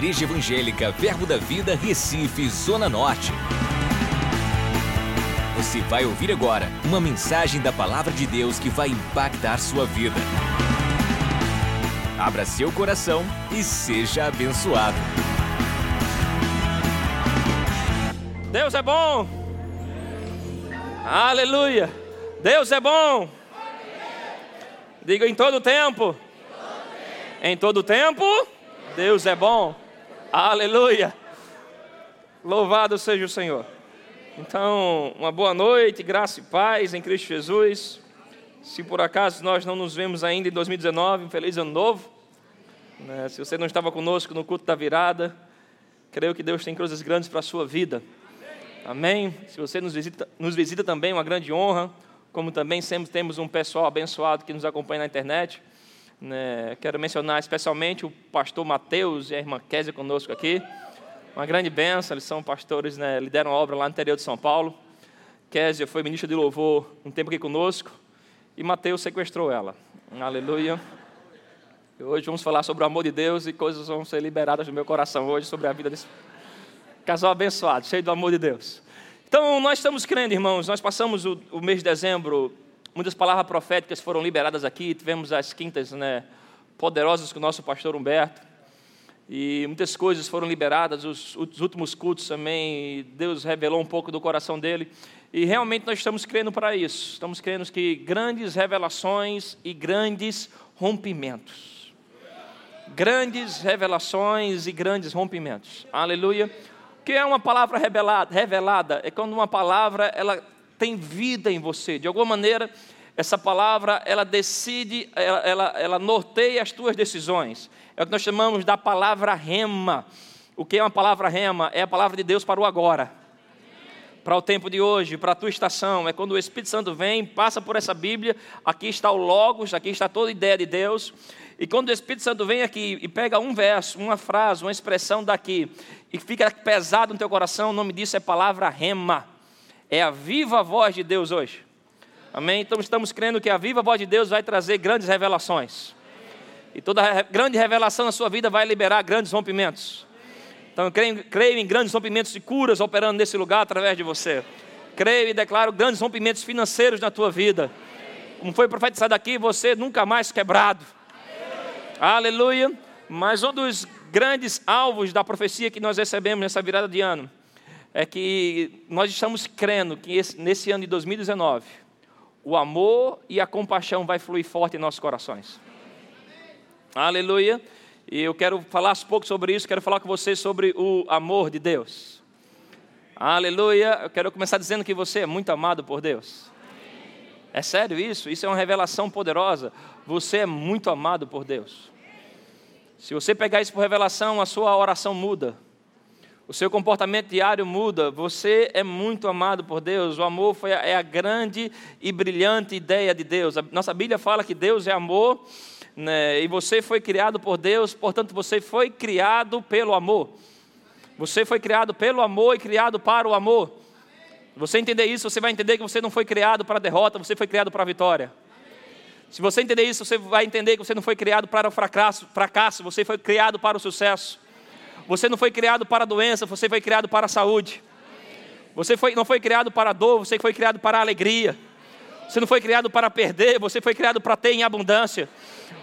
Igreja Evangélica Verbo da Vida, Recife, Zona Norte. Você vai ouvir agora uma mensagem da Palavra de Deus que vai impactar sua vida. Abra seu coração e seja abençoado. Deus é bom. Aleluia. Deus é bom. Diga em todo tempo. Em todo tempo, Deus é bom. Aleluia. Louvado seja o Senhor. Então, uma boa noite, graça e paz em Cristo Jesus. Se por acaso nós não nos vemos ainda em 2019, um feliz ano novo. Né, se você não estava conosco no culto da virada, creio que Deus tem coisas grandes para a sua vida. Amém? Se você nos visita, nos visita também, uma grande honra. Como também sempre temos um pessoal abençoado que nos acompanha na internet. Né, quero mencionar especialmente o pastor Mateus e a irmã Késia conosco aqui. Uma grande benção, eles são pastores, né, lideram obra lá no interior de São Paulo. Késia foi ministra de louvor um tempo aqui conosco e Mateus sequestrou ela. Aleluia. E hoje vamos falar sobre o amor de Deus e coisas vão ser liberadas no meu coração hoje sobre a vida desse casal abençoado, cheio do amor de Deus. Então, nós estamos crendo, irmãos, nós passamos o, o mês de dezembro Muitas palavras proféticas foram liberadas aqui, tivemos as quintas né, poderosas com o nosso pastor Humberto. E muitas coisas foram liberadas, os, os, últimos cultos também, Deus revelou um pouco do coração dele. E realmente nós estamos crendo para isso. Estamos crendo que grandes revelações e grandes rompimentos. Grandes revelações e grandes rompimentos. Aleluia. O que é uma palavra revelada? revelada? É quando uma palavra ela tem vida em você. De alguma maneira, essa palavra, ela decide, ela, ela, ela norteia as tuas decisões. É o que nós chamamos da palavra rema. O que é uma palavra rema? É a palavra de Deus para o agora. Para o tempo de hoje, para a tua estação. É quando o Espírito Santo vem, passa por essa Bíblia. Aqui está o Logos, aqui está toda a ideia de Deus. E quando o Espírito Santo vem aqui e pega um verso, uma frase, uma expressão daqui, e fica pesado no teu coração, o nome disso é palavra rema é a viva voz de Deus hoje. Amém? Então estamos crendo que a viva voz de Deus vai trazer grandes revelações. E toda grande revelação na sua vida vai liberar grandes rompimentos. Então eu creio, creio em grandes rompimentos de curas operando nesse lugar através de você. Creio e declaro grandes rompimentos financeiros na tua vida. Como foi profetizado aqui, você nunca mais quebrado. Aleluia. Mas um dos grandes alvos da profecia que nós recebemos nessa virada de ano é que nós estamos crendo que esse, nesse ano de 2019, o amor e a compaixão vai fluir forte em nossos corações. Aleluia. E eu quero falar um pouco sobre isso, quero falar com você sobre o amor de Deus. Aleluia. Eu quero começar dizendo que você é muito amado por Deus. É sério isso? Isso é uma revelação poderosa. Você é muito amado por Deus. Se você pegar isso por revelação, a sua oração muda o seu comportamento diário muda, você é muito amado por Deus, o amor foi é a grande e brilhante ideia de Deus. A nossa Bíblia fala que Deus é amor, né, e você foi criado por Deus, portanto você foi criado pelo amor. Você foi criado pelo amor e criado para o amor. Você entender isso, você vai entender que você não foi criado para a derrota, você foi criado para a vitória. Se você entender isso, você vai entender que você não foi criado para o fracasso, fracasso você foi criado para o sucesso. Você não foi criado para a doença, você foi criado para a saúde. Você foi, não foi criado para a dor, você foi criado para a alegria. Você não foi criado para perder, você foi criado para ter em abundância.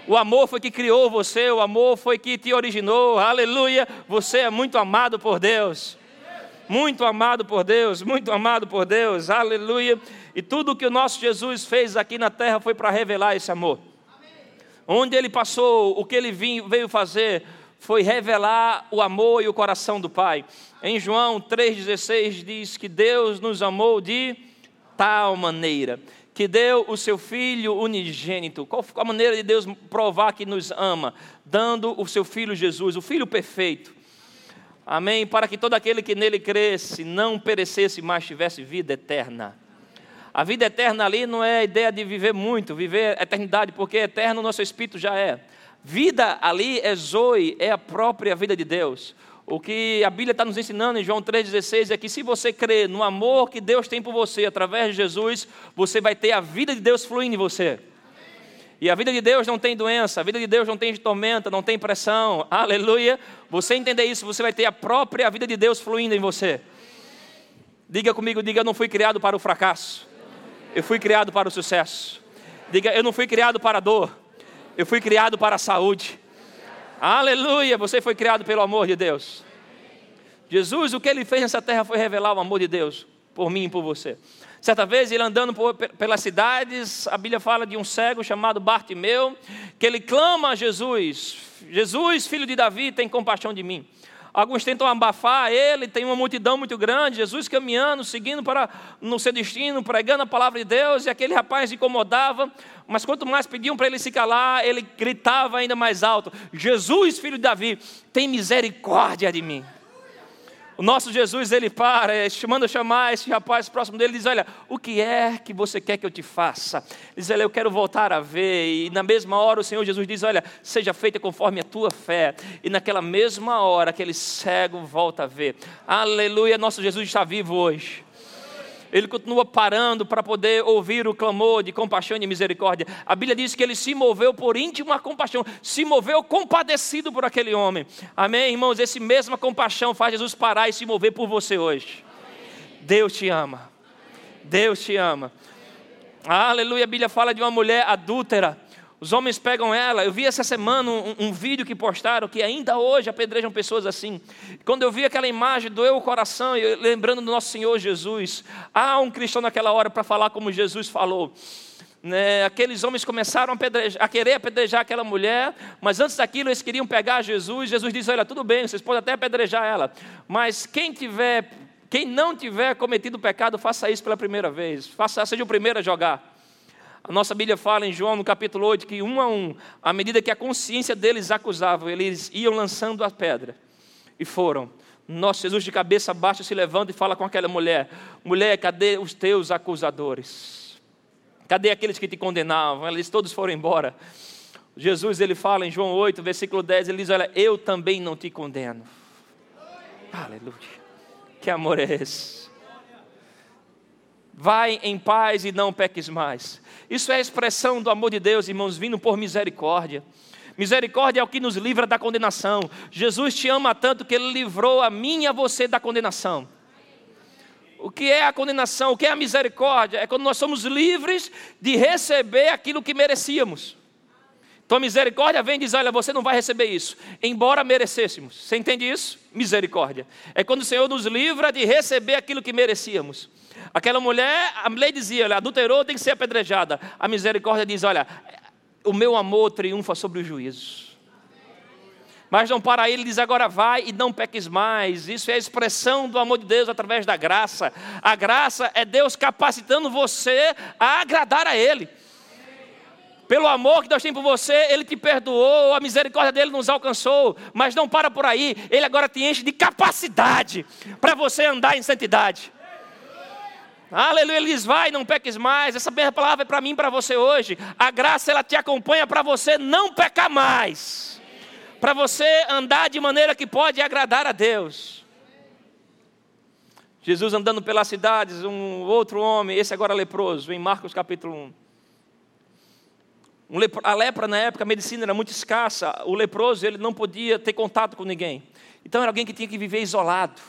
O amor foi que criou você, o amor foi que te originou. Aleluia! Você é muito amado por Deus. Muito amado por Deus, muito amado por Deus. Aleluia! E tudo o que o nosso Jesus fez aqui na terra foi para revelar esse amor. Onde ele passou, o que ele veio fazer, foi revelar o amor e o coração do Pai. Em João 3,16 diz que Deus nos amou de tal maneira que deu o seu Filho unigênito. Qual a maneira de Deus provar que nos ama? Dando o seu Filho Jesus, o Filho perfeito. Amém? Para que todo aquele que nele cresce não perecesse, mas tivesse vida eterna. A vida eterna ali não é a ideia de viver muito, viver eternidade, porque eterno o nosso espírito já é. Vida ali é Zoe, é a própria vida de Deus. O que a Bíblia está nos ensinando em João 3,16 é que se você crer no amor que Deus tem por você através de Jesus, você vai ter a vida de Deus fluindo em você. E a vida de Deus não tem doença, a vida de Deus não tem tormenta, não tem pressão. Aleluia. Você entender isso, você vai ter a própria vida de Deus fluindo em você. Diga comigo, diga, eu não fui criado para o fracasso. Eu fui criado para o sucesso. Diga, eu não fui criado para a dor. Eu fui criado para a saúde. Aleluia, você foi criado pelo amor de Deus. Jesus, o que ele fez nessa terra foi revelar o amor de Deus por mim e por você. Certa vez, ele andando por, pelas cidades, a Bíblia fala de um cego chamado Bartimeu, que ele clama a Jesus: Jesus, filho de Davi, tem compaixão de mim. Alguns tentam abafar ele, tem uma multidão muito grande, Jesus caminhando, seguindo para no seu destino, pregando a palavra de Deus, e aquele rapaz incomodava, mas quanto mais pediam para ele se calar, ele gritava ainda mais alto: Jesus, filho de Davi, tem misericórdia de mim. O nosso Jesus, ele para, manda chamar esse rapaz próximo dele diz: Olha, o que é que você quer que eu te faça? Ele diz: Olha, eu quero voltar a ver. E na mesma hora o Senhor Jesus diz: Olha, seja feita conforme a tua fé. E naquela mesma hora, aquele cego volta a ver. Aleluia, nosso Jesus está vivo hoje ele continua parando para poder ouvir o clamor de compaixão e misericórdia. A Bíblia diz que ele se moveu por íntima compaixão, se moveu compadecido por aquele homem. Amém, irmãos? Esse mesma compaixão faz Jesus parar e se mover por você hoje. Deus te ama. Deus te ama. Aleluia. A Bíblia fala de uma mulher adúltera os homens pegam ela. Eu vi essa semana um, um, vídeo que postaram que ainda hoje apedrejam pessoas assim. Quando eu vi aquela imagem, doeu o coração, eu, lembrando do nosso Senhor Jesus. Há um cristão naquela hora para falar como Jesus falou. Né, aqueles homens começaram a, a, querer apedrejar aquela mulher, mas antes daquilo eles queriam pegar Jesus. Jesus disse: Olha, tudo bem, vocês podem até apedrejar ela, mas quem tiver, quem não tiver cometido pecado, faça isso pela primeira vez, faça, seja o primeiro a jogar. A nossa Bíblia fala em João, no capítulo 8, que um a um, à medida que a consciência deles acusava, eles iam lançando a pedra. E foram. Nosso Jesus de cabeça baixa se levanta e fala com aquela mulher: Mulher, cadê os teus acusadores? Cadê aqueles que te condenavam? Eles todos foram embora. Jesus ele fala em João 8, versículo 10, ele diz: Olha, eu também não te condeno. Aleluia. Que amor é esse? Vai em paz e não peques mais. Isso é a expressão do amor de Deus, irmãos, vindo por misericórdia. Misericórdia é o que nos livra da condenação. Jesus te ama tanto que ele livrou a mim e a você da condenação. O que é a condenação? O que é a misericórdia? É quando nós somos livres de receber aquilo que merecíamos. Então a misericórdia vem e diz: Olha, você não vai receber isso, embora merecêssemos. Você entende isso? Misericórdia. É quando o Senhor nos livra de receber aquilo que merecíamos. Aquela mulher, a lei dizia, olha, adulterou, tem que ser apedrejada. A misericórdia diz, olha, o meu amor triunfa sobre o juízo. Mas não para ele, diz agora vai e não peques mais. Isso é a expressão do amor de Deus através da graça. A graça é Deus capacitando você a agradar a Ele. Pelo amor que Deus tem por você, Ele te perdoou, a misericórdia dele nos alcançou, mas não para por aí, Ele agora te enche de capacidade para você andar em santidade. Aleluia, ele diz, vai, não peques mais. Essa mesma palavra é para mim e para você hoje. A graça, ela te acompanha para você não pecar mais. Para você andar de maneira que pode agradar a Deus. Jesus andando pelas cidades, um outro homem, esse agora leproso, em Marcos capítulo 1. A lepra na época, a medicina era muito escassa. O leproso, ele não podia ter contato com ninguém. Então era alguém que tinha que viver isolado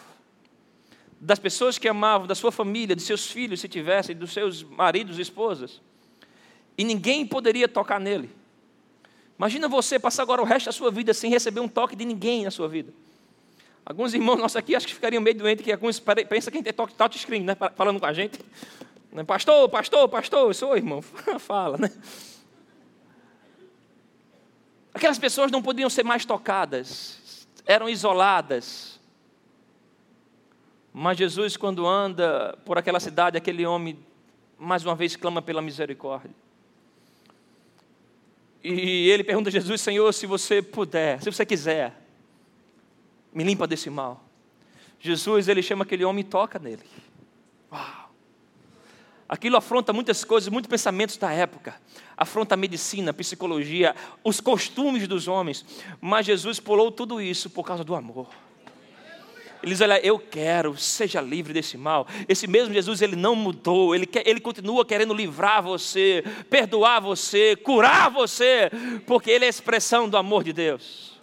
das pessoas que amavam, da sua família, de seus filhos, se tivessem, dos seus maridos e esposas. E ninguém poderia tocar nele. Imagina você passar agora o resto da sua vida sem receber um toque de ninguém na sua vida. Alguns irmãos nossos aqui acho que ficariam meio doentes, que alguns pensam que tem toque touchscreen, né? Falando com a gente. Né? Pastor, pastor, pastor, sou irmão. Fala, né? Aquelas pessoas não podiam ser mais tocadas, eram isoladas, mas Jesus, quando anda por aquela cidade, aquele homem, mais uma vez, clama pela misericórdia. E ele pergunta a Jesus: Senhor, se você puder, se você quiser, me limpa desse mal. Jesus, ele chama aquele homem e toca nele. Uau! Aquilo afronta muitas coisas, muitos pensamentos da época. Afronta a medicina, a psicologia, os costumes dos homens. Mas Jesus pulou tudo isso por causa do amor. Ele diz: Olha, eu quero, seja livre desse mal. Esse mesmo Jesus, ele não mudou, ele, quer, ele continua querendo livrar você, perdoar você, curar você, porque ele é a expressão do amor de Deus.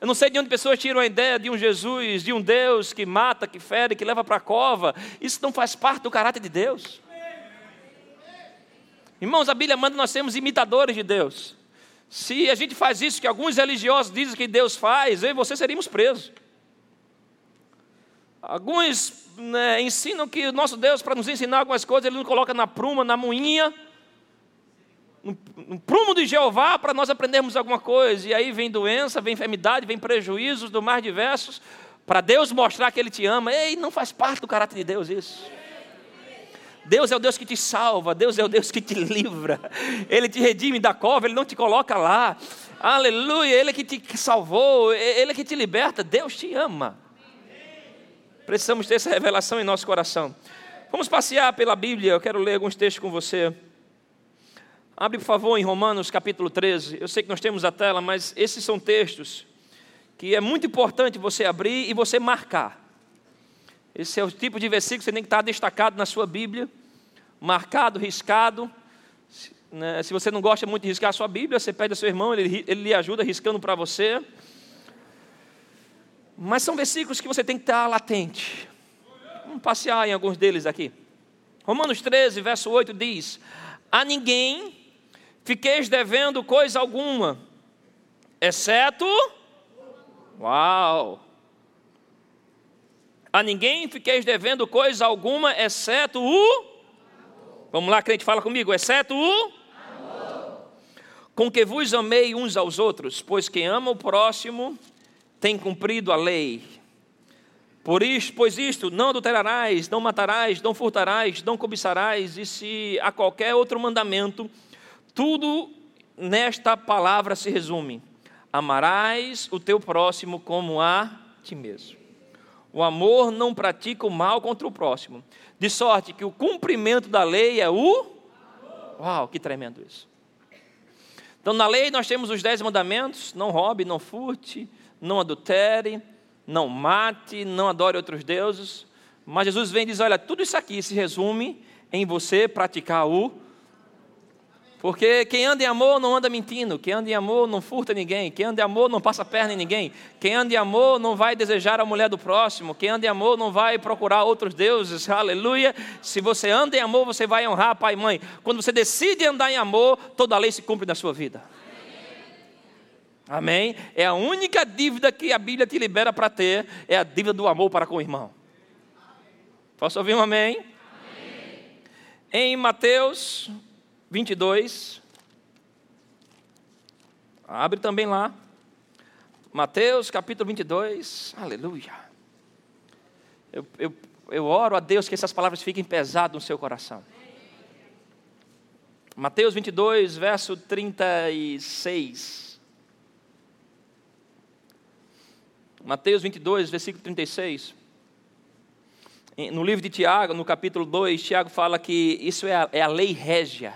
Eu não sei de onde pessoas tiram a ideia de um Jesus, de um Deus que mata, que fere, que leva para a cova. Isso não faz parte do caráter de Deus. Irmãos, a Bíblia manda nós sermos imitadores de Deus. Se a gente faz isso que alguns religiosos dizem que Deus faz, eu e você seríamos presos. Alguns né, ensinam que o nosso Deus, para nos ensinar algumas coisas, Ele nos coloca na pruma, na moinha, no, no prumo de Jeová, para nós aprendermos alguma coisa. E aí vem doença, vem enfermidade, vem prejuízos do mais diversos, para Deus mostrar que Ele te ama. Ei, não faz parte do caráter de Deus isso. Deus é o Deus que te salva, Deus é o Deus que te livra. Ele te redime da cova, Ele não te coloca lá. Aleluia, Ele é que te salvou, Ele é que te liberta. Deus te ama. Precisamos ter essa revelação em nosso coração. Vamos passear pela Bíblia, eu quero ler alguns textos com você. Abre, por favor, em Romanos capítulo 13. Eu sei que nós temos a tela, mas esses são textos que é muito importante você abrir e você marcar. Esse é o tipo de versículo que você tem que estar destacado na sua Bíblia, marcado, riscado. Se, né, se você não gosta muito de riscar a sua Bíblia, você pede ao seu irmão, ele, ele lhe ajuda riscando para você. Mas são versículos que você tem que estar latente. Vamos passear em alguns deles aqui. Romanos 13, verso 8 diz: A ninguém fiqueis devendo coisa alguma, exceto. Uau! A ninguém fiqueis devendo coisa alguma, exceto o. Vamos lá, crente, fala comigo, exceto o. Com que vos amei uns aos outros, pois quem ama o próximo tem cumprido a lei. Por isto, pois isto, não adulterarás, não matarás, não furtarás, não cobiçarás, e se a qualquer outro mandamento, tudo nesta palavra se resume: amarás o teu próximo como a ti mesmo. O amor não pratica o mal contra o próximo, de sorte que o cumprimento da lei é o. Uau, que tremendo isso. Então, na lei nós temos os dez mandamentos: não roube, não furte, não adultere, não mate, não adore outros deuses. Mas Jesus vem e diz: olha, tudo isso aqui se resume em você praticar o. Porque quem anda em amor não anda mentindo, quem anda em amor não furta ninguém, quem anda em amor não passa perna em ninguém, quem anda em amor não vai desejar a mulher do próximo, quem anda em amor não vai procurar outros deuses, aleluia. Se você anda em amor, você vai honrar pai e mãe. Quando você decide andar em amor, toda a lei se cumpre na sua vida. Amém? É a única dívida que a Bíblia te libera para ter, é a dívida do amor para com o irmão. Posso ouvir um amém? amém? Em Mateus 22, abre também lá. Mateus capítulo 22, aleluia. Eu, eu, eu oro a Deus que essas palavras fiquem pesadas no seu coração. Mateus 22, verso 36. Mateus 22, versículo 36. No livro de Tiago, no capítulo 2, Tiago fala que isso é a, é a lei régia,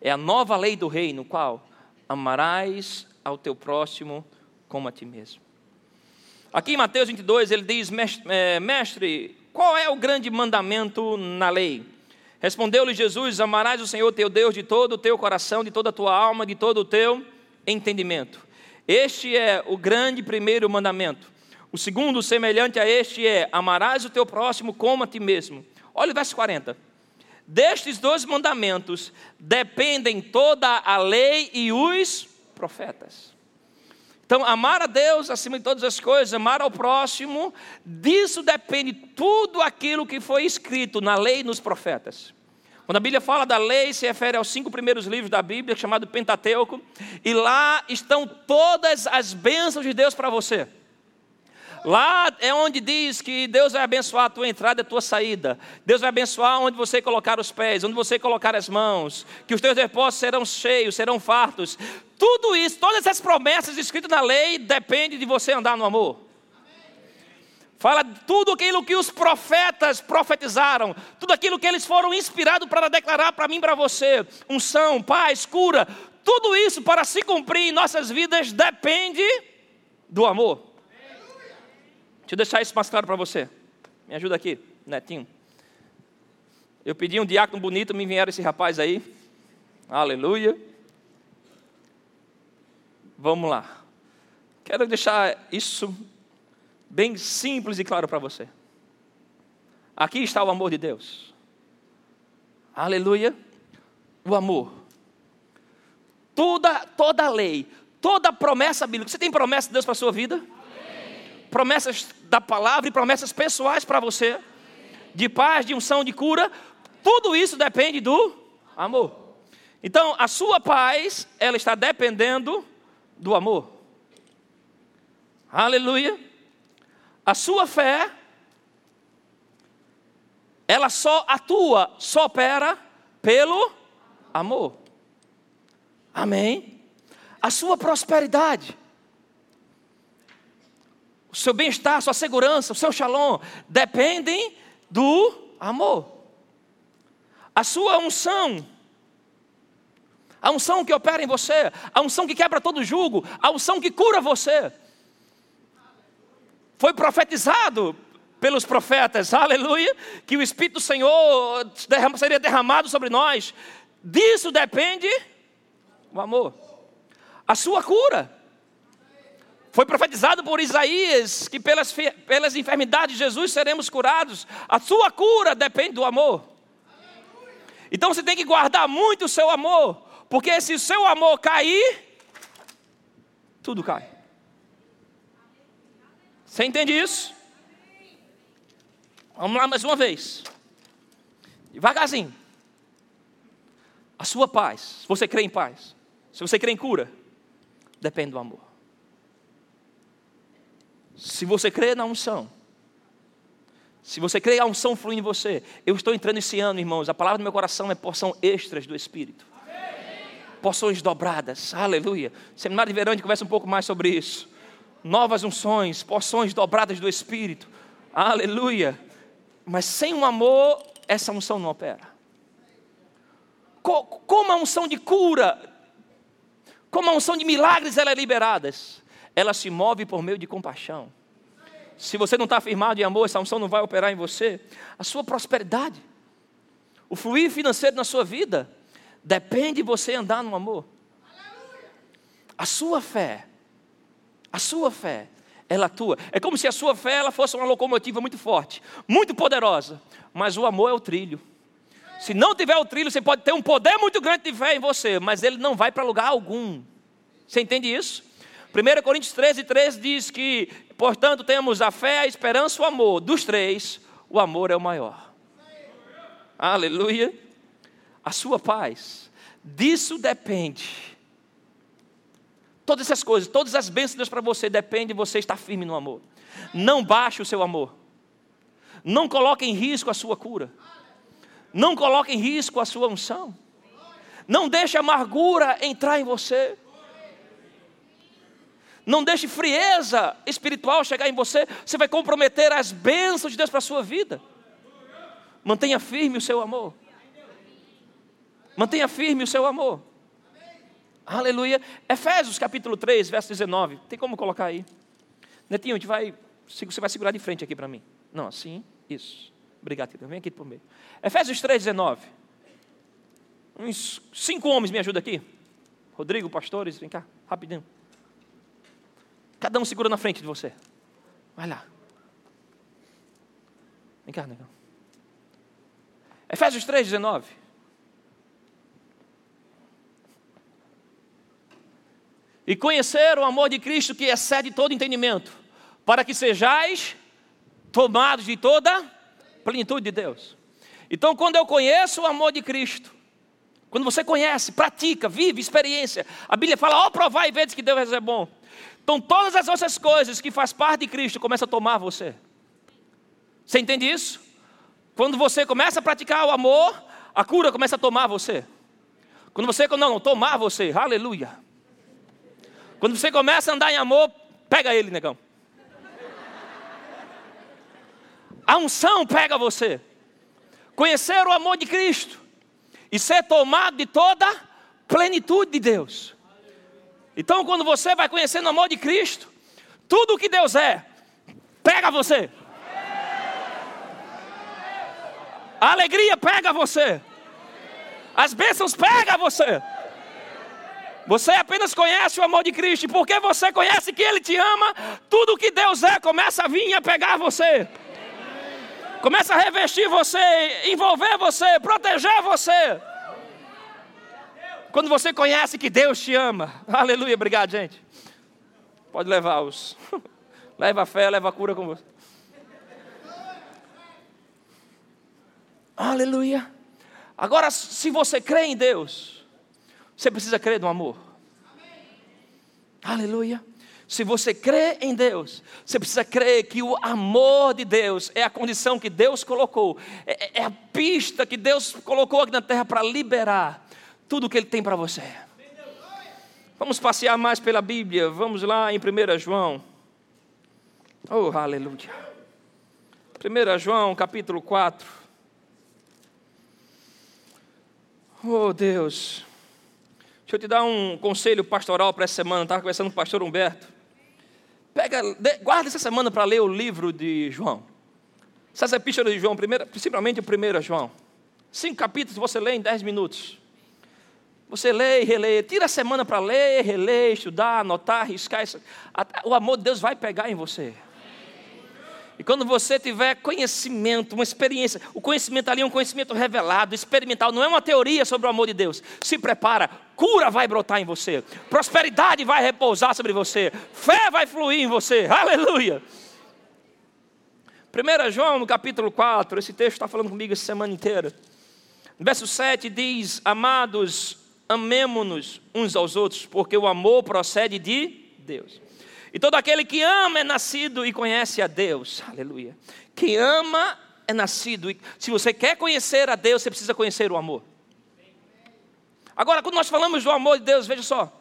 é a nova lei do reino, qual? Amarás ao teu próximo como a ti mesmo. Aqui em Mateus 22, ele diz: é, Mestre, qual é o grande mandamento na lei? Respondeu-lhe Jesus: Amarás o Senhor teu Deus de todo o teu coração, de toda a tua alma, de todo o teu entendimento. Este é o grande primeiro mandamento. O segundo, semelhante a este, é: amarás o teu próximo como a ti mesmo. Olha o verso 40. Destes dois mandamentos dependem toda a lei e os profetas. Então, amar a Deus acima de todas as coisas, amar ao próximo, disso depende tudo aquilo que foi escrito na lei e nos profetas. Quando a Bíblia fala da lei, se refere aos cinco primeiros livros da Bíblia, chamado Pentateuco, e lá estão todas as bênçãos de Deus para você. Lá é onde diz que Deus vai abençoar a tua entrada e a tua saída. Deus vai abençoar onde você colocar os pés, onde você colocar as mãos. Que os teus depósitos serão cheios, serão fartos. Tudo isso, todas essas promessas escritas na lei, depende de você andar no amor. Fala tudo aquilo que os profetas profetizaram, tudo aquilo que eles foram inspirados para declarar para mim e para você. Unção, paz, cura, tudo isso para se cumprir em nossas vidas depende do amor. Deixa eu deixar isso mais claro para você. Me ajuda aqui, netinho. Eu pedi um diácono bonito, me vieram esse rapaz aí. Aleluia. Vamos lá. Quero deixar isso bem simples e claro para você. Aqui está o amor de Deus. Aleluia. O amor. Toda, toda lei, toda promessa bíblica. Você tem promessa de Deus para a sua vida? Promessas da palavra e promessas pessoais para você, de paz, de unção, de cura, tudo isso depende do amor. Então, a sua paz, ela está dependendo do amor. Aleluia. A sua fé, ela só atua, só opera pelo amor. Amém. A sua prosperidade, seu bem-estar, sua segurança, o seu shalom, dependem do amor. A sua unção, a unção que opera em você, a unção que quebra todo jugo, a unção que cura você. Foi profetizado pelos profetas, aleluia, que o Espírito do Senhor seria derramado sobre nós. Disso depende o amor. A sua cura. Foi profetizado por Isaías que pelas, pelas enfermidades de Jesus seremos curados. A sua cura depende do amor. Então você tem que guardar muito o seu amor, porque se o seu amor cair, tudo cai. Você entende isso? Vamos lá mais uma vez. Devagarzinho. A sua paz, se você crê em paz, se você crê em cura, depende do amor. Se você crê na unção, se você crê a unção flui em você, eu estou entrando esse ano, irmãos, a palavra do meu coração é porção extras do Espírito. Porções dobradas, aleluia. Seminário de verão a gente conversa um pouco mais sobre isso. Novas unções, porções dobradas do Espírito, aleluia. Mas sem um amor, essa unção não opera. Como a unção de cura, como a unção de milagres, ela é liberada ela se move por meio de compaixão. Se você não está firmado em amor, essa unção não vai operar em você. A sua prosperidade, o fluir financeiro na sua vida, depende de você andar no amor. A sua fé, a sua fé, ela atua. É como se a sua fé ela fosse uma locomotiva muito forte, muito poderosa, mas o amor é o trilho. Se não tiver o trilho, você pode ter um poder muito grande de fé em você, mas ele não vai para lugar algum. Você entende isso? 1 Coríntios 13, 13 diz que, portanto, temos a fé, a esperança o amor. Dos três, o amor é o maior. Aleluia. A sua paz, disso depende. Todas essas coisas, todas as bênçãos para você dependem de você estar firme no amor. Não baixe o seu amor. Não coloque em risco a sua cura. Não coloque em risco a sua unção. Não deixe a amargura entrar em você. Não deixe frieza espiritual chegar em você, você vai comprometer as bênçãos de Deus para a sua vida. Mantenha firme o seu amor. Mantenha firme o seu amor. Aleluia. Efésios capítulo 3, verso 19. Tem como colocar aí? Netinho, a gente vai, você vai segurar de frente aqui para mim. Não, assim, isso. Obrigado, Tito. Vem aqui por meio. Efésios 3, 19. Uns cinco homens me ajudam aqui. Rodrigo, pastores, vem cá, rapidinho. Cada um segura na frente de você. Vai lá. Vem cá, negão. Efésios 3, 19. E conhecer o amor de Cristo que excede todo entendimento, para que sejais tomados de toda plenitude de Deus. Então, quando eu conheço o amor de Cristo, quando você conhece, pratica, vive, experiência, a Bíblia fala: ó, oh, provai e vedes que Deus é bom. Então todas as outras coisas que faz parte de Cristo começam a tomar você. Você entende isso? Quando você começa a praticar o amor, a cura começa a tomar você. Quando você, não, não tomar você, aleluia. Quando você começa a andar em amor, pega ele, negão. A unção pega você. Conhecer o amor de Cristo e ser tomado de toda plenitude de Deus. Então, quando você vai conhecendo o amor de Cristo, tudo o que Deus é, pega você. A alegria pega você. As bênçãos pegam você. Você apenas conhece o amor de Cristo, e porque você conhece que Ele te ama, tudo que Deus é começa a vir a pegar você. Começa a revestir você, envolver você, proteger você. Quando você conhece que Deus te ama. Aleluia, obrigado, gente. Pode levar os. leva a fé, leva a cura com você. Aleluia. Agora, se você crê em Deus, você precisa crer no amor. Aleluia. Se você crê em Deus, você precisa crer que o amor de Deus é a condição que Deus colocou, é, é, é a pista que Deus colocou aqui na terra para liberar tudo o que Ele tem para você. Vamos passear mais pela Bíblia, vamos lá em 1 João. Oh, aleluia. 1 João, capítulo 4. Oh, Deus. Deixa eu te dar um conselho pastoral para essa semana. Estava conversando com o pastor Humberto. Pega, guarda essa semana para ler o livro de João. Essa epístola de João, primeiro, principalmente o primeiro João. Cinco capítulos você lê em dez minutos. Você lê e relê, tira a semana para ler, reler, estudar, anotar, riscar. O amor de Deus vai pegar em você. E quando você tiver conhecimento, uma experiência, o conhecimento ali é um conhecimento revelado, experimental, não é uma teoria sobre o amor de Deus. Se prepara, cura vai brotar em você, prosperidade vai repousar sobre você, fé vai fluir em você. Aleluia! 1 João, no capítulo 4, esse texto está falando comigo essa semana inteira. verso 7 diz: Amados, amemo-nos uns aos outros, porque o amor procede de Deus. E todo aquele que ama é nascido e conhece a Deus. Aleluia. Quem ama é nascido. E se você quer conhecer a Deus, você precisa conhecer o amor. Agora, quando nós falamos do amor de Deus, veja só.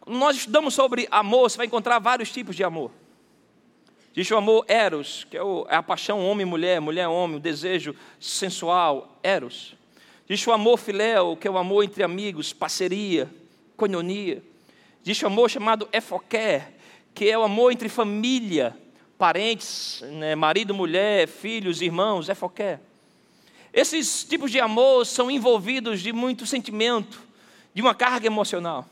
Quando nós estudamos sobre amor, você vai encontrar vários tipos de amor. Existe o amor eros, que é, é a paixão homem-mulher, mulher-homem, o desejo sensual, eros. Existe o amor filéu, que é o amor entre amigos, parceria, coinonia. Existe o amor chamado efoqué, que é o amor entre família, parentes, né, marido, mulher, filhos, irmãos, efoqué. Esses tipos de amor são envolvidos de muito sentimento, de uma carga emocional.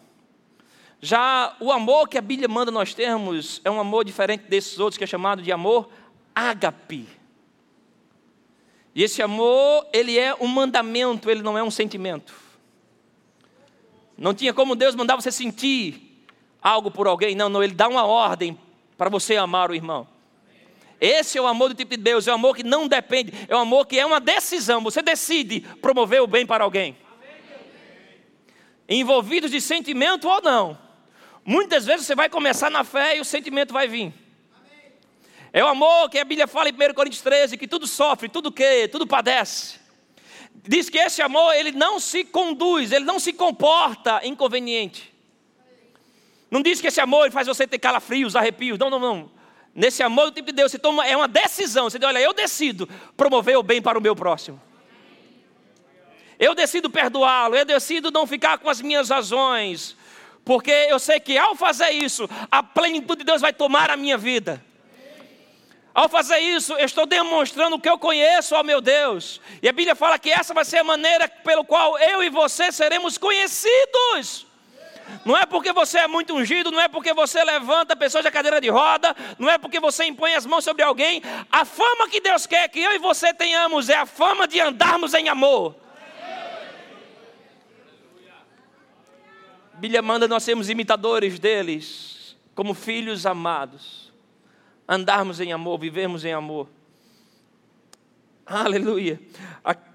Já o amor que a Bíblia manda nós termos é um amor diferente desses outros, que é chamado de amor ágape. E esse amor, ele é um mandamento, ele não é um sentimento. Não tinha como Deus mandar você sentir algo por alguém. Não, não, ele dá uma ordem para você amar o irmão. Esse é o amor do tipo de Deus, é o amor que não depende, é o amor que é uma decisão. Você decide promover o bem para alguém. Envolvidos de sentimento ou não. Muitas vezes você vai começar na fé e o sentimento vai vir. É o amor que a Bíblia fala em 1 Coríntios 13, que tudo sofre, tudo que, tudo padece. Diz que esse amor, ele não se conduz, ele não se comporta inconveniente. Não diz que esse amor faz você ter calafrios, arrepios. Não, não, não. Nesse amor do tipo de Deus, você toma, é uma decisão. Você diz, olha, eu decido promover o bem para o meu próximo. Eu decido perdoá-lo, eu decido não ficar com as minhas razões. Porque eu sei que ao fazer isso, a plenitude de Deus vai tomar a minha vida. Ao fazer isso, eu estou demonstrando que eu conheço ao meu Deus. E a Bíblia fala que essa vai ser a maneira pelo qual eu e você seremos conhecidos. Não é porque você é muito ungido, não é porque você levanta pessoas da cadeira de roda, não é porque você impõe as mãos sobre alguém. A fama que Deus quer que eu e você tenhamos é a fama de andarmos em amor. A Bíblia manda nós sermos imitadores deles, como filhos amados andarmos em amor, vivermos em amor. Aleluia.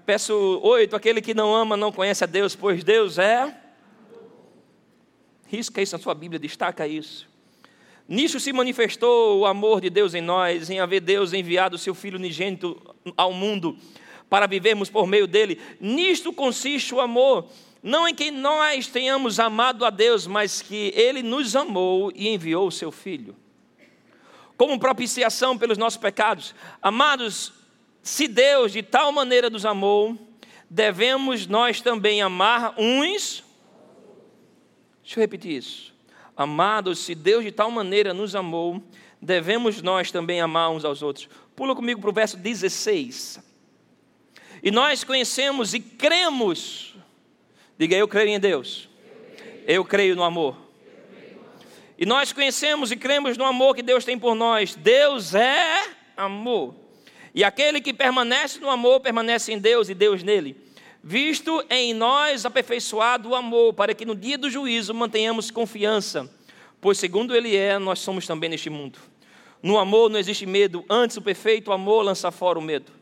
Peço 8: aquele que não ama não conhece a Deus, pois Deus é. Risca isso na sua Bíblia, destaca isso. Nisso se manifestou o amor de Deus em nós, em haver Deus enviado o seu Filho unigênito ao mundo, para vivermos por meio dele. Nisto consiste o amor, não em que nós tenhamos amado a Deus, mas que ele nos amou e enviou o seu Filho como propiciação pelos nossos pecados. Amados, se Deus de tal maneira nos amou, devemos nós também amar uns. Deixa eu repetir isso. Amados, se Deus de tal maneira nos amou, devemos nós também amar uns aos outros. Pula comigo para o verso 16. E nós conhecemos e cremos. Diga, eu creio em Deus. Eu creio no amor. E nós conhecemos e cremos no amor que Deus tem por nós. Deus é amor. E aquele que permanece no amor, permanece em Deus e Deus nele. Visto em nós aperfeiçoado o amor, para que no dia do juízo mantenhamos confiança. Pois segundo Ele é, nós somos também neste mundo. No amor não existe medo, antes o perfeito amor lança fora o medo.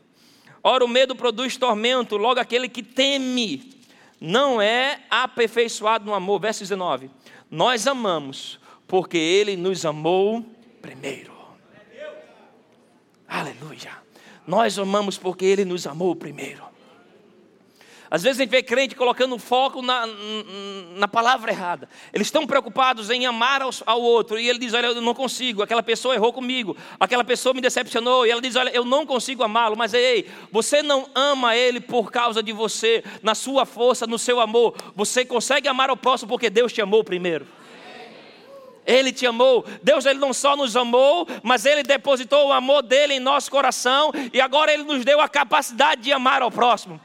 Ora, o medo produz tormento, logo aquele que teme não é aperfeiçoado no amor. Verso 19: Nós amamos porque Ele nos amou primeiro. Aleluia. Nós amamos porque Ele nos amou primeiro. Às vezes a gente vê crente colocando foco na, na palavra errada. Eles estão preocupados em amar ao, ao, outro. E ele diz: Olha, eu não consigo. Aquela pessoa errou comigo. Aquela pessoa me decepcionou. E ela diz: Olha, eu não consigo amá-lo. Mas ei, você não ama ele por causa de você, na sua força, no seu amor. Você consegue amar ao próximo porque Deus te amou primeiro. Ele te amou. Deus ele não só nos amou, mas ele depositou o amor dele em nosso coração e agora ele nos deu a capacidade de amar ao próximo.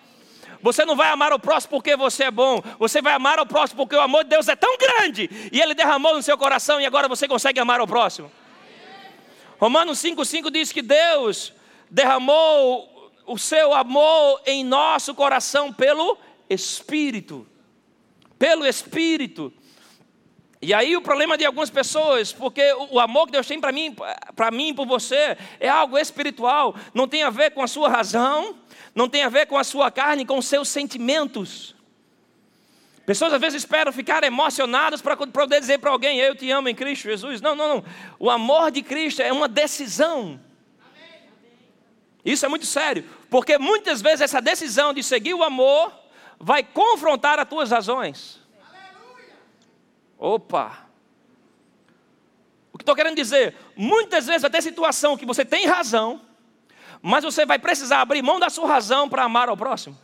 Você não vai amar o próximo porque você é bom. Você vai amar o próximo porque o amor de Deus é tão grande e ele derramou no seu coração e agora você consegue amar o próximo. Romanos 5,5 diz que Deus derramou o seu amor em nosso coração pelo Espírito. Pelo Espírito. E aí o problema de algumas pessoas, porque o amor que Deus tem para mim, para mim por você, é algo espiritual, não tem a ver com a sua razão, não tem a ver com a sua carne, com os seus sentimentos. Pessoas às vezes esperam ficar emocionadas para poder dizer para alguém: Eu te amo em Cristo Jesus. Não, não, não. O amor de Cristo é uma decisão. Isso é muito sério, porque muitas vezes essa decisão de seguir o amor vai confrontar as tuas razões. Opa! O que estou querendo dizer? Muitas vezes vai ter situação que você tem razão, mas você vai precisar abrir mão da sua razão para amar ao próximo.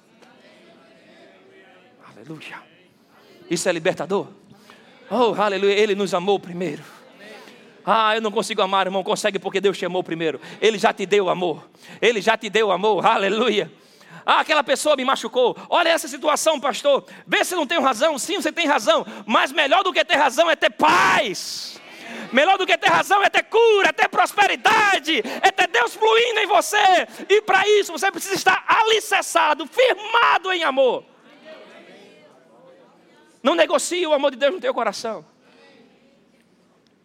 Aleluia. Isso é libertador. Oh, aleluia. Ele nos amou primeiro. Ah, eu não consigo amar, irmão. Consegue porque Deus te amou primeiro. Ele já te deu amor. Ele já te deu amor. Aleluia. Ah, aquela pessoa me machucou. Olha essa situação, pastor. Vê se não tenho razão. Sim, você tem razão. Mas melhor do que ter razão é ter paz. Melhor do que ter razão é ter cura, é ter prosperidade, é ter Deus fluindo em você. E para isso você precisa estar alicerçado, firmado em amor. Não negocie o amor de Deus no teu coração.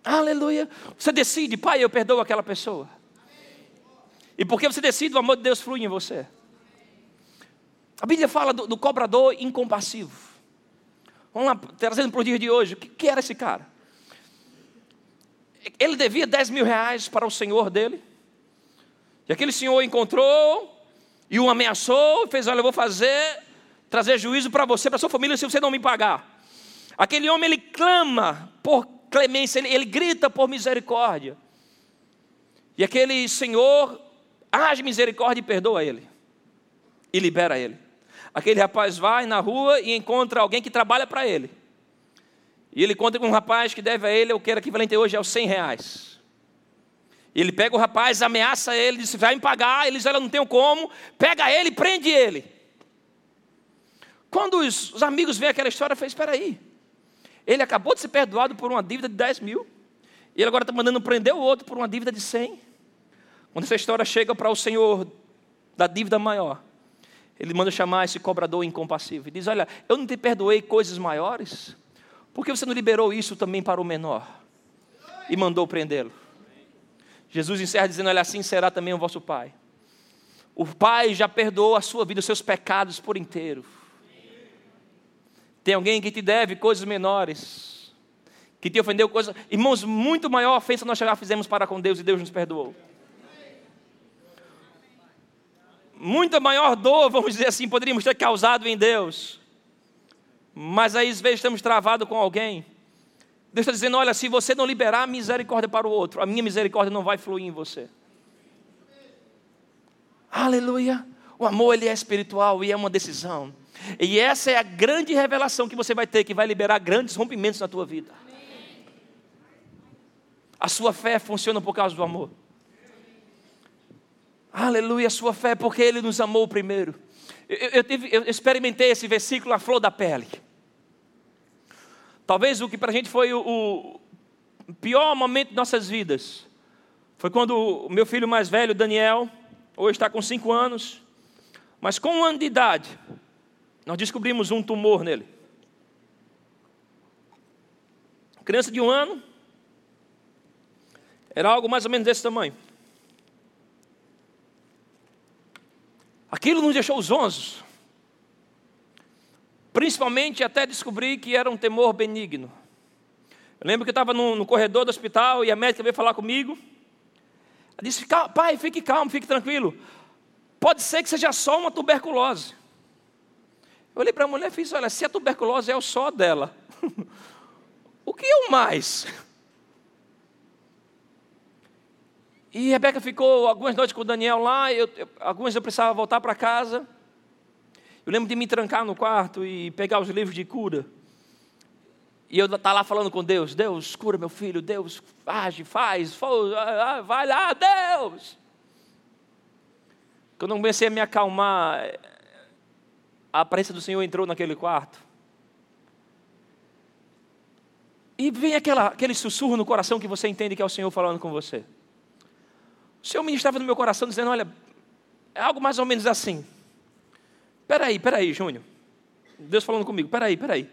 Aleluia. Você decide, pai, eu perdoo aquela pessoa. E porque você decide, o amor de Deus flui em você. A Bíblia fala do, do cobrador incompassivo. Vamos lá, trazendo para o dia de hoje. O que, que era esse cara? ele devia 10 mil reais para o senhor dele. E aquele senhor encontrou e o ameaçou, fez: Olha, eu vou fazer, trazer juízo para você, para sua família, se você não me pagar. Aquele homem, ele clama por clemência, ele, ele grita por misericórdia. E aquele senhor age misericórdia e perdoa ele. E libera ele. Aquele rapaz vai na rua e encontra alguém que trabalha para ele. E ele conta com um rapaz que deve a ele, o que era equivalente hoje aos 100 reais. Ele pega o rapaz, ameaça ele, diz: vai me pagar. Ele diz: Ela não tem como. Pega ele, prende ele. Quando os, os amigos veem aquela história, fez: Espera aí. Ele acabou de ser perdoado por uma dívida de 10 mil. E ele agora está mandando prender o outro por uma dívida de 100. Quando essa história chega para o senhor da dívida maior, ele manda chamar esse cobrador incompassível. E diz: Olha, eu não te perdoei coisas maiores. Por que você não liberou isso também para o menor? E mandou prendê-lo. Jesus encerra dizendo: Olha, assim será também o vosso Pai. O Pai já perdoou a sua vida, os seus pecados por inteiro. Tem alguém que te deve coisas menores, que te ofendeu coisas. Irmãos, muito maior ofensa nós já fizemos para com Deus e Deus nos perdoou. Muita maior dor, vamos dizer assim, poderíamos ter causado em Deus mas aí às vezes estamos travados com alguém. Deus está dizendo: olha, se você não liberar a misericórdia para o outro, a minha misericórdia não vai fluir em você. Aleluia. O amor ele é espiritual e é uma decisão. E essa é a grande revelação que você vai ter, que vai liberar grandes rompimentos na tua vida. A sua fé funciona por causa do amor. Aleluia, a sua fé, porque Ele nos amou primeiro. Eu, eu, tive, eu experimentei esse versículo à flor da pele. Talvez o que para a gente foi o, o pior momento de nossas vidas foi quando o meu filho mais velho, Daniel, hoje está com cinco anos, mas com um ano de idade, nós descobrimos um tumor nele. Criança de um ano, era algo mais ou menos desse tamanho. Aquilo nos deixou zonzos. Principalmente até descobrir que era um temor benigno. Eu lembro que eu estava no, no, corredor do hospital e a médica veio falar comigo. Ela disse: Pai, fique calmo, fique tranquilo. Pode ser que seja só uma tuberculose. Eu olhei para a mulher e fiz: Olha, se a tuberculose é o só dela, o que é o mais? E Rebeca ficou algumas noites com o Daniel lá, eu, eu, algumas eu precisava voltar para casa. Eu lembro de me trancar no quarto e pegar os livros de cura. E eu estar tá lá falando com Deus: Deus, cura meu filho, Deus, age, faz, ah, ah, vai lá, Deus. Quando eu comecei a me acalmar, a aparência do Senhor entrou naquele quarto. E vem aquela, aquele sussurro no coração que você entende que é o Senhor falando com você. O Senhor ministrava no meu coração dizendo: Olha, é algo mais ou menos assim. Peraí, peraí, Júnior. Deus falando comigo: Peraí, peraí.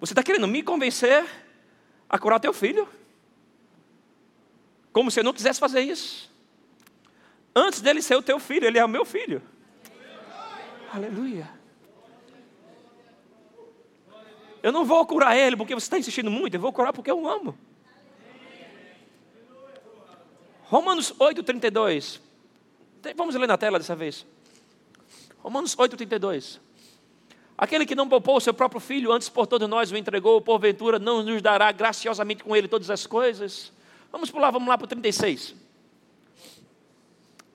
Você está querendo me convencer a curar teu filho? Como se eu não quisesse fazer isso. Antes dele ser o teu filho, ele é o meu filho. Aleluia. Eu não vou curar ele porque você está insistindo muito, eu vou curar porque eu amo. Romanos 8,32. Vamos ler na tela dessa vez. Romanos 8,32. Aquele que não poupou o seu próprio filho, antes por todos nós o entregou, porventura não nos dará graciosamente com ele todas as coisas? Vamos pular, vamos lá para o 36.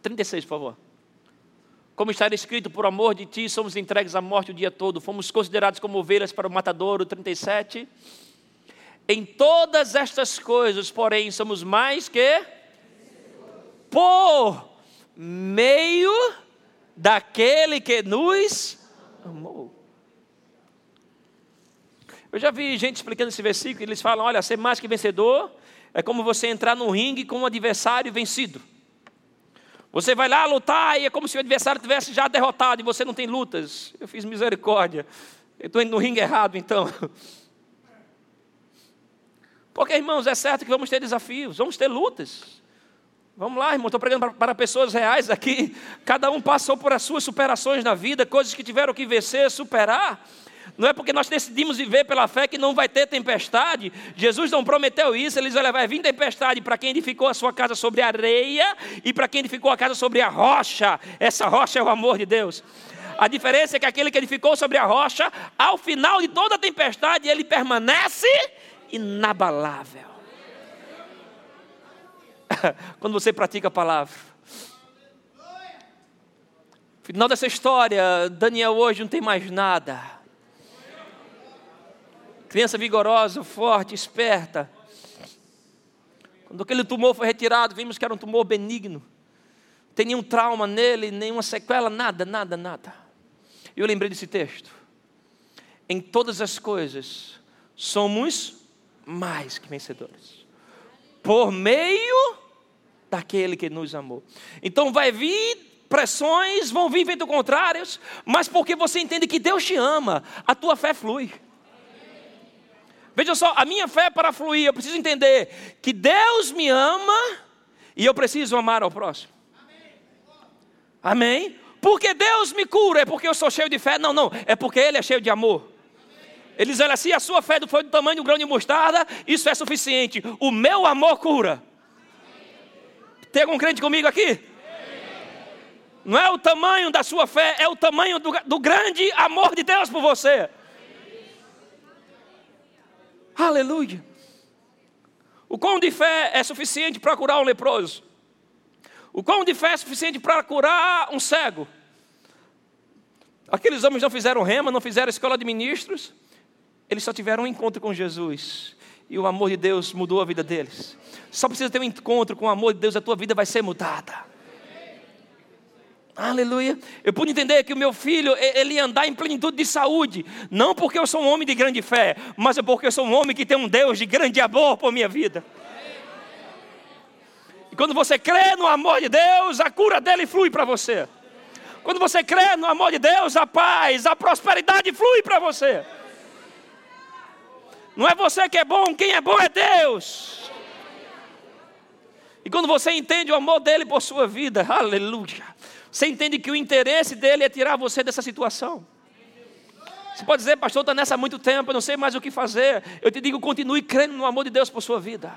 36, por favor. Como está escrito, por amor de ti somos entregues à morte o dia todo, fomos considerados como ovelhas para o matadouro, 37. Em todas estas coisas, porém, somos mais que por meio daquele que nos amou. Eu já vi gente explicando esse versículo, eles falam: olha, ser mais que vencedor é como você entrar num ringue com um adversário vencido. Você vai lá lutar e é como se o adversário tivesse já derrotado e você não tem lutas. Eu fiz misericórdia. Eu estou indo no ringue errado, então. Porque, irmãos, é certo que vamos ter desafios, vamos ter lutas. Vamos lá, irmão, estou pregando para, pessoas reais aqui. Cada um passou por as suas superações na vida, coisas que tiveram que vencer, superar. Não é porque nós decidimos viver pela fé que não vai ter tempestade. Jesus não prometeu isso. Ele diz: olha, vai vir tempestade para quem edificou a sua casa sobre areia e para quem edificou a casa sobre a rocha. Essa rocha é o amor de Deus. A diferença é que aquele que edificou sobre a rocha, ao final de toda a tempestade, ele permanece inabalável. quando você pratica a palavra. Final dessa história, Daniel hoje não tem mais nada. Criança vigorosa, forte, esperta. Quando aquele tumor foi retirado, vimos que era um tumor benigno. Não tem nenhum trauma nele, nenhuma sequela, nada, nada, nada. Eu lembrei desse texto. Em todas as coisas, somos mais que vencedores. Por meio daquele que nos amou. Então vai vir pressões, vão vir ventos contrários, mas porque você entende que Deus te ama, a tua fé flui. Veja só, a minha fé para fluir, eu preciso entender que Deus me ama e eu preciso amar ao próximo. Amém? Porque Deus me cura, é porque eu sou cheio de fé? Não, não, é porque Ele é cheio de amor. Ele diz: olha, se a sua fé foi do tamanho do grão de mostarda, isso é suficiente. O meu amor cura. Tem algum crente comigo aqui? Não é o tamanho da sua fé, é o tamanho do, do grande amor de Deus por você. Aleluia. O quão de fé é suficiente para curar um leproso? O quão de fé é suficiente para curar um cego? Aqueles homens não fizeram rema, não fizeram escola de ministros, eles só tiveram um encontro com Jesus. E o amor de Deus mudou a vida deles. Só precisa ter um encontro com o amor de Deus, a tua vida vai ser mudada. Aleluia. Eu pude entender que o meu filho, ele ia andar em plenitude de saúde. Não porque eu sou um homem de grande fé, mas é porque eu sou um homem que tem um Deus de grande amor por minha vida. E quando você crê no amor de Deus, a cura dele flui para você. Quando você crê no amor de Deus, a paz, a prosperidade flui para você. Não é você que é bom, quem é bom é Deus. E quando você entende o amor dele por sua vida, aleluia. Você entende que o interesse dele é tirar você dessa situação. Você pode dizer, pastor, está nessa há muito tempo, eu não sei mais o que fazer. Eu te digo, continue crendo no amor de Deus por sua vida.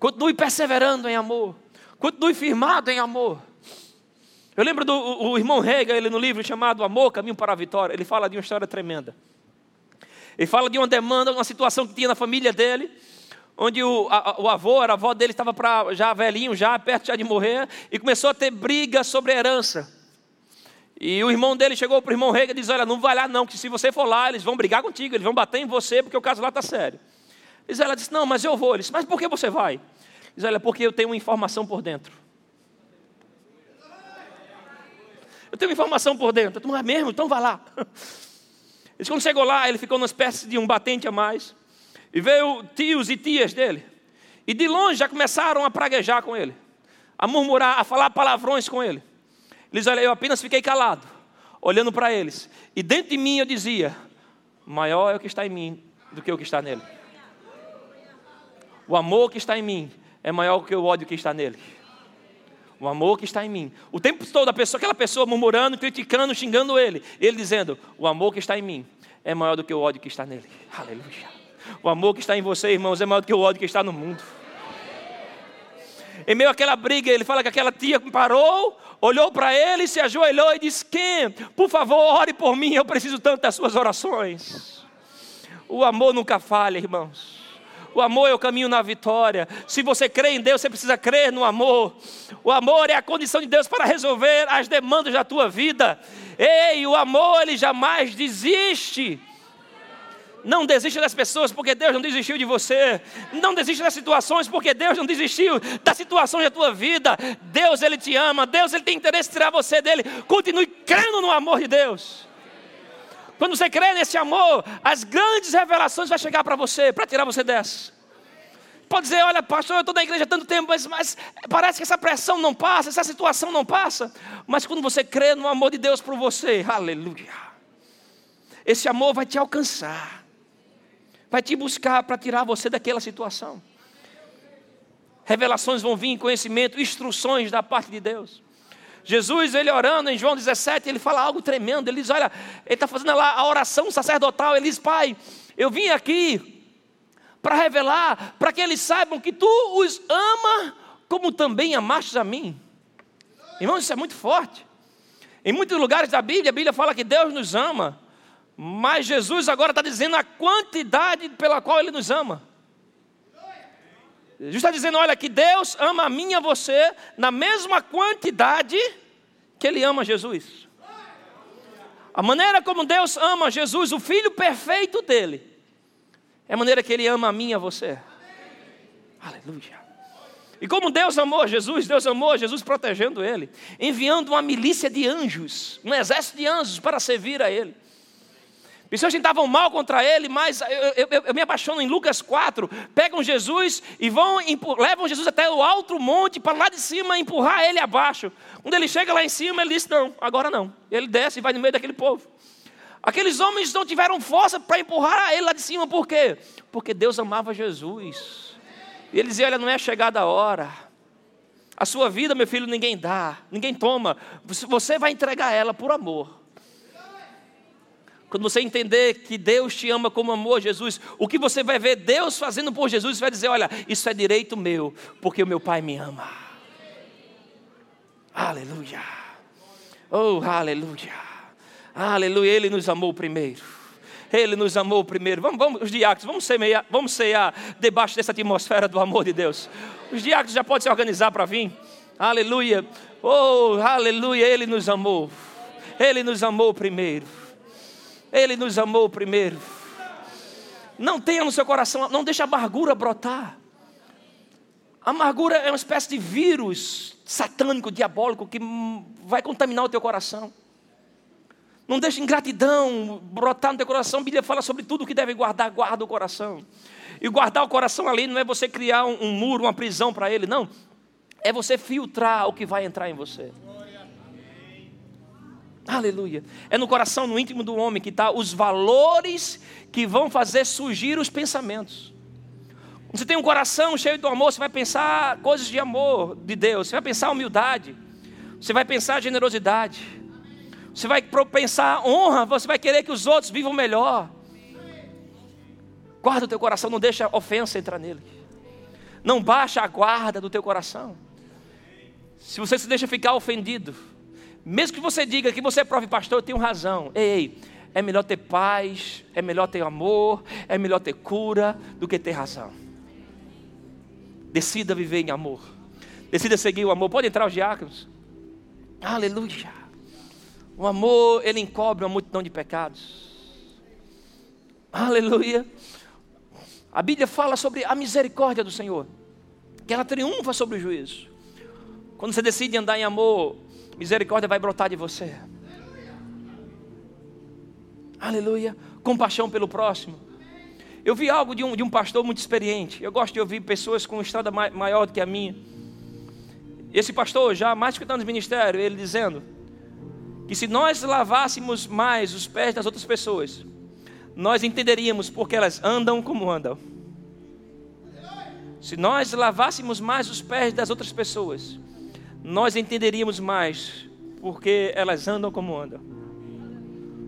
Continue perseverando em amor. Continue firmado em amor. Eu lembro do o irmão Rega, ele no livro chamado Amor, Caminho para a Vitória, ele fala de uma história tremenda. Ele fala de uma demanda, uma situação que tinha na família dele onde o, a, o avô, a avó dele estava pra, já velhinho, já perto já de morrer, e começou a ter briga sobre a herança. E o irmão dele chegou para o irmão Rega e disse: Olha, não vai lá não, que se você for lá, eles vão brigar contigo, eles vão bater em você, porque o caso lá está sério. E ela disse: Não, mas eu vou. Ele disse: Mas por que você vai? Diz: Olha, porque eu tenho uma informação por dentro. Eu tenho uma informação por dentro. Não é mesmo? Então vá lá. Ele quando chegou lá, ele ficou numa espécie de um batente a mais. E veio tios e tias dele. E de longe já começaram a praguejar com ele, a murmurar, a falar palavrões com ele. Eles olha, eu apenas fiquei calado, olhando para eles. E dentro de mim eu dizia: maior é o que está em mim do que o que está nele. O amor que está em mim é maior do que o ódio que está nele. O amor que está em mim. O tempo todo, a pessoa, aquela pessoa murmurando, criticando, xingando ele. Ele dizendo: O amor que está em mim é maior do que o ódio que está nele. Aleluia. O amor que está em você, irmãos, é maior do que o ódio que está no mundo. Em meio àquela briga, ele fala que aquela tia parou, olhou para ele, se ajoelhou e disse: Quem? Por favor, ore por mim, eu preciso tanto das suas orações. O amor nunca falha, irmãos. O amor é o caminho na vitória. Se você crê em Deus, você precisa crer no amor. O amor é a condição de Deus para resolver as demandas da tua vida. Ei, o amor, ele jamais desiste. Não desista das pessoas porque Deus não desistiu de você. Não desista das situações porque Deus não desistiu das situações da tua vida. Deus ele te ama, Deus ele tem interesse em tirar você dele. Continue crendo no amor de Deus. Quando você crê nesse amor, as grandes revelações vão chegar para você, para tirar você dessa. Pode dizer, olha, pastor, eu estou na igreja há tanto tempo, mas, mas, parece que essa pressão não passa, essa situação não passa. Mas quando você crê no amor de Deus por você, aleluia, esse amor vai te alcançar vai te buscar para tirar você daquela situação. Revelações vão vir, conhecimento, instruções da parte de Deus. Jesus, ele orando em João 17, ele fala algo tremendo. Ele diz: Olha, ele está fazendo lá a oração sacerdotal. Ele diz: Pai, eu vim aqui para revelar, para que eles saibam que tu os ama, como também amaste a mim. Irmãos, isso é muito forte. Em muitos lugares da Bíblia, a Bíblia fala que Deus nos ama. Mas Jesus agora está dizendo a quantidade pela qual Ele nos ama. Jesus está dizendo: olha, que Deus ama a mim e a você na mesma quantidade que Ele ama Jesus. A maneira como Deus ama Jesus, o Filho perfeito dele, é a maneira que Ele ama a mim e a você. Aleluia. E como Deus amou Jesus, Deus amou Jesus protegendo Ele, enviando uma milícia de anjos, um exército de anjos para servir a Ele. Pessoas tentavam mal contra ele, mas eu, eu, eu, me apaixono em Lucas 4. Pegam Jesus e vão levam Jesus até o alto monte para lá de cima empurrar ele abaixo. Quando ele chega lá em cima, ele diz: Não, agora não. Ele desce e vai no meio daquele povo. Aqueles homens não tiveram força para empurrar ele lá de cima, por quê? Porque Deus amava Jesus. E ele dizia: Olha, não é chegada a hora. A sua vida, meu filho, ninguém dá, ninguém toma. Você vai entregar ela por amor. Quando você entender que Deus te ama como amou Jesus, o que você vai ver Deus fazendo por Jesus, vai dizer: olha, isso é direito meu, porque o meu Pai me ama. Aleluia. Oh, aleluia. Aleluia. Ele nos amou primeiro. Ele nos amou primeiro. Vamos, vamos os diáconos, vamos semear, vamos cear debaixo dessa atmosfera do amor de Deus. Os diáconos já podem se organizar para vir. Aleluia. Oh, aleluia. Ele nos amou. Ele nos amou primeiro. Ele nos amou primeiro. Não tenha no seu coração, não deixe a amargura brotar. A amargura é uma espécie de vírus satânico, diabólico, que vai contaminar o teu coração. Não deixe ingratidão brotar no teu coração. A Bíblia fala sobre tudo que deve guardar, guarda o coração. E guardar o coração ali não é você criar um, um muro, uma prisão para ele, não. É você filtrar o que vai entrar em você. Aleluia. É no coração, no íntimo do homem que está os valores que vão fazer surgir os pensamentos. Você tem um coração cheio do amor, você vai pensar coisas de amor de Deus, você vai pensar humildade, você vai pensar generosidade, você vai pensar honra, você vai querer que os outros vivam melhor. Guarda o teu coração, não deixa ofensa entrar nele. Não baixa a guarda do teu coração. Se você se deixa ficar ofendido, mesmo que você diga que você é prove pastor, eu tenho razão. Ei, ei, é melhor ter paz, é melhor ter amor, é melhor ter cura do que ter razão. Decida viver em amor. Decida seguir o amor. Pode entrar os diáconos. Aleluia. O amor, ele encobre uma multidão de pecados. Aleluia. A Bíblia fala sobre a misericórdia do Senhor, que ela triunfa sobre o juízo. Quando você decide andar em amor, misericórdia vai brotar de você. Aleluia. Compaixão pelo próximo. Eu vi algo de um, de um pastor muito experiente. Eu gosto de ouvir pessoas com estrada maior do que a minha. Esse pastor, já mais 50 anos ministério, ele dizendo que se nós lavássemos mais os pés das outras pessoas, nós entenderíamos porque elas andam como andam. Se nós lavássemos mais os pés das outras pessoas, nós entenderíamos mais porque elas andam como andam.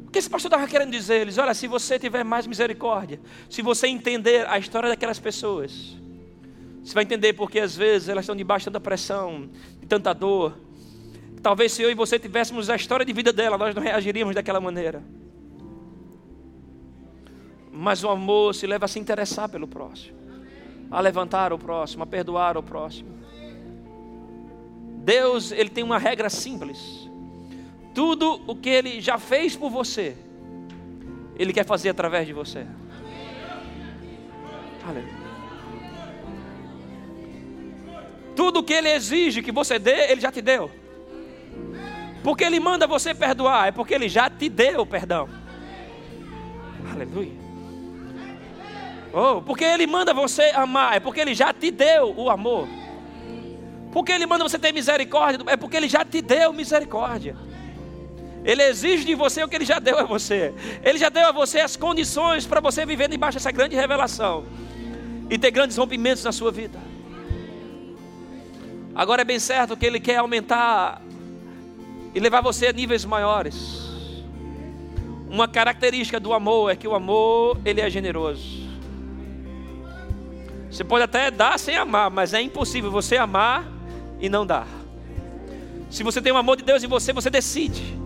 O que esse pastor estava querendo dizer? Eles, olha, se você tiver mais misericórdia, se você entender a história daquelas pessoas, você vai entender porque às vezes elas estão debaixo da pressão, de tanta dor. Talvez se eu e você tivéssemos a história de vida dela, nós não reagiríamos daquela maneira. Mas o amor se leva a se interessar pelo próximo, a levantar o próximo, a perdoar o próximo. Deus, ele tem uma regra simples. Tudo o que ele já fez por você, ele quer fazer através de você. Aleluia. Tudo o que ele exige que você dê, ele já te deu. Porque ele manda você perdoar, é porque ele já te deu perdão. Aleluia. Oh, porque ele manda você amar, é porque ele já te deu o amor. Porque Ele manda você ter misericórdia? É porque Ele já te deu misericórdia. Ele exige de você o que Ele já deu a você. Ele já deu a você as condições para você viver debaixo dessa grande revelação e ter grandes rompimentos na sua vida. Agora é bem certo que Ele quer aumentar e levar você a níveis maiores. Uma característica do amor é que o amor ele é generoso. Você pode até dar sem amar, mas é impossível você amar e não dá. Se você tem o amor de Deus em você, você decide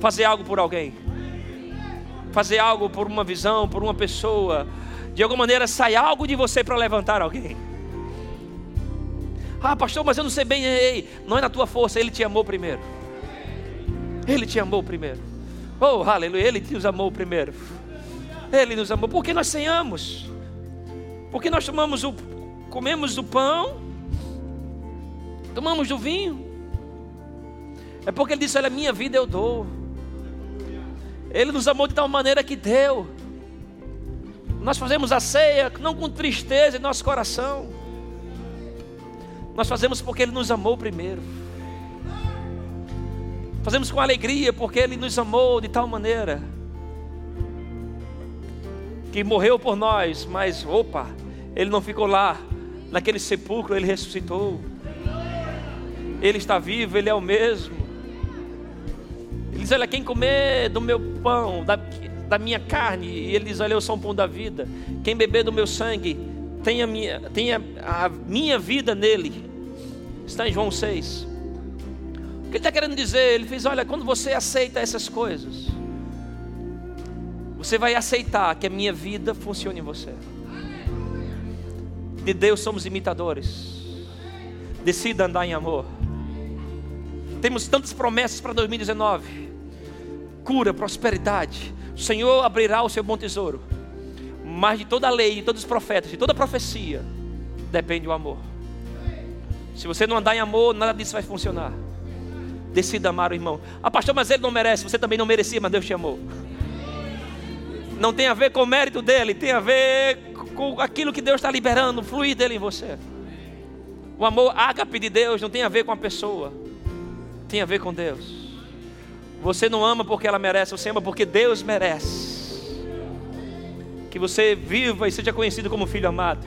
fazer algo por alguém, fazer algo por uma visão, por uma pessoa. De alguma maneira sai algo de você para levantar alguém. Ah, pastor, mas eu não sei bem. Ei, não é na tua força, Ele te amou primeiro. Ele te amou primeiro. Oh, aleluia, Ele nos amou primeiro. Ele nos amou. Porque nós senhamos. Porque nós tomamos o, comemos o pão Tomamos do vinho. É porque ele disse: Olha, minha vida eu dou. Ele nos amou de tal maneira que deu. Nós fazemos a ceia não com tristeza em nosso coração. Nós fazemos porque Ele nos amou primeiro. Fazemos com alegria porque Ele nos amou de tal maneira que morreu por nós, mas opa, Ele não ficou lá naquele sepulcro, Ele ressuscitou. Ele está vivo, Ele é o mesmo. Ele diz: Olha, quem comer do meu pão, da, da minha carne, e ele diz: Olha, eu sou um pão da vida. Quem beber do meu sangue, tem a minha, tem a, a minha vida nele. Está em João 6. O que ele está querendo dizer? Ele diz: Olha, quando você aceita essas coisas, você vai aceitar que a minha vida funcione em você. De Deus somos imitadores. Decida andar em amor. Temos tantas promessas para 2019: cura, prosperidade. O Senhor abrirá o seu bom tesouro. Mas de toda a lei, de todos os profetas, de toda a profecia, depende o amor. Se você não andar em amor, nada disso vai funcionar. Decida amar o irmão. Ah, pastor, mas ele não merece. Você também não merecia, mas Deus te amou. Não tem a ver com o mérito dele, tem a ver com aquilo que Deus está liberando, fluir dele em você. O amor ágape de Deus não tem a ver com a pessoa, tem a ver com Deus. Você não ama porque ela merece, você ama porque Deus merece. Que você viva e seja conhecido como filho amado.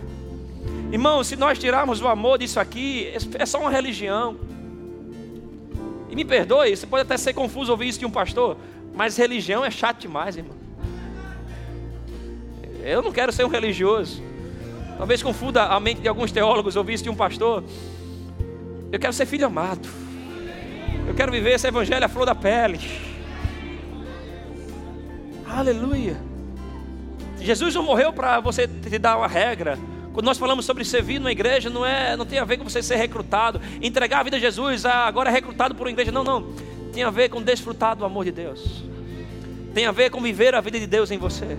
Irmão, se nós tirarmos o amor disso aqui, é só uma religião. E me perdoe, você pode até ser confuso ouvir isso de um pastor, mas religião é chato demais, irmão. Eu não quero ser um religioso. Talvez confunda a mente de alguns teólogos ouvir isso de um pastor. Eu quero ser filho amado. Eu quero viver esse evangelho à flor da pele. Aleluia. Jesus não morreu para você te dar uma regra. Quando nós falamos sobre servir numa igreja, não, é, não tem a ver com você ser recrutado, entregar a vida a Jesus, ah, agora é recrutado por uma igreja. Não, não. Tem a ver com desfrutar do amor de Deus. Tem a ver com viver a vida de Deus em você.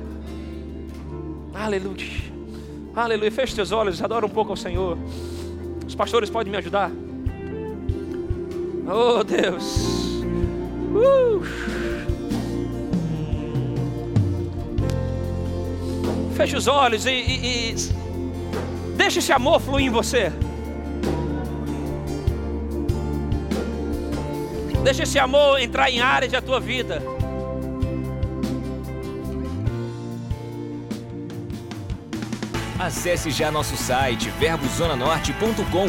Aleluia. Aleluia. Feche seus olhos, adora um pouco ao Senhor. Os pastores podem me ajudar? Oh Deus. Uh. Feche os olhos e, e, e Deixa esse amor fluir em você. Deixa esse amor entrar em áreas da tua vida. Acesse já nosso site verbozonanorte.com,